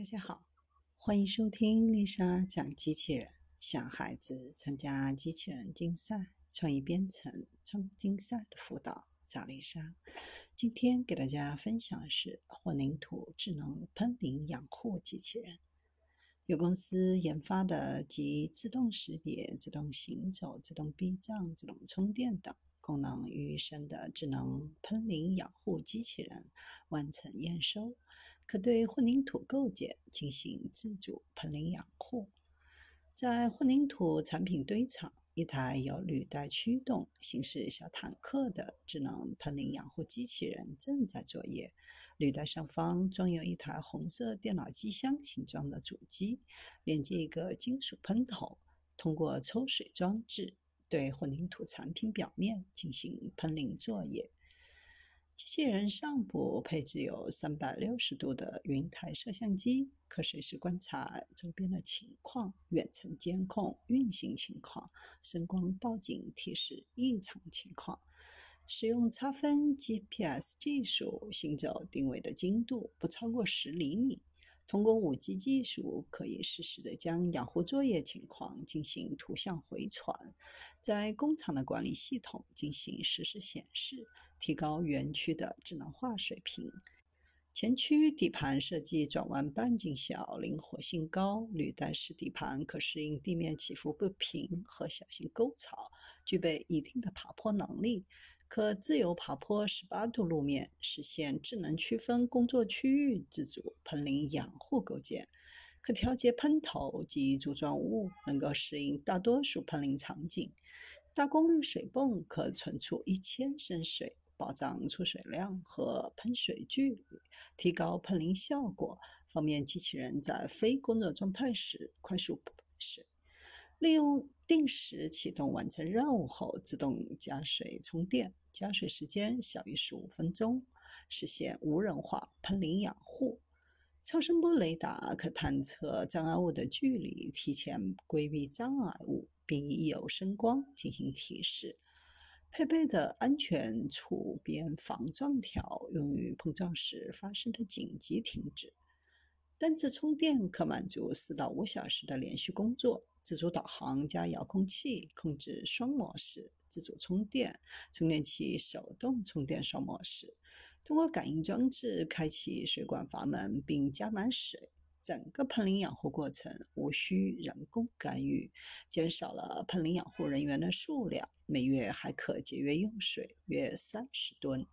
大家好，欢迎收听丽莎讲机器人，小孩子参加机器人竞赛、创意编程、创竞赛的辅导，找丽莎。今天给大家分享的是混凝土智能喷淋养护机器人。有公司研发的集自动识别、自动行走、自动避障、自动充电等功能于一身的智能喷淋养护机器人，完成验收。可对混凝土构件进行自主喷淋养护。在混凝土产品堆场，一台由履带驱动、形似小坦克的智能喷淋养护机器人正在作业。履带上方装有一台红色电脑机箱形状的主机，连接一个金属喷头，通过抽水装置对混凝土产品表面进行喷淋作业。机器人上部配置有三百六十度的云台摄像机，可随时观察周边的情况，远程监控运行情况，声光报警提示异常情况。使用差分 GPS 技术，行走定位的精度不超过十厘米。通过 5G 技术，可以实时的将养护作业情况进行图像回传，在工厂的管理系统进行实时显示，提高园区的智能化水平。前驱底盘设计转弯半径小，灵活性高，履带式底盘可适应地面起伏不平和小型沟槽，具备一定的爬坡能力。可自由爬坡十八度路面，实现智能区分工作区域，自主喷淋养护构建。可调节喷头及柱状物，能够适应大多数喷淋场景。大功率水泵可存储一千升水，保障出水量和喷水距离，提高喷淋效果，方便机器人在非工作状态时快速喷水。利用定时启动完成任务后，自动加水充电，加水时间小于十五分钟，实现无人化喷淋养护。超声波雷达可探测障碍物的距离，提前规避障碍物，并以有声光进行提示。配备的安全触边防撞条，用于碰撞时发生的紧急停止。单次充电可满足四到五小时的连续工作。自主导航加遥控器控制双模式，自主充电，充电器手动充电双模式。通过感应装置开启水管阀门并加满水，整个喷淋养护过程无需人工干预，减少了喷淋养护人员的数量，每月还可节约用水约三十吨。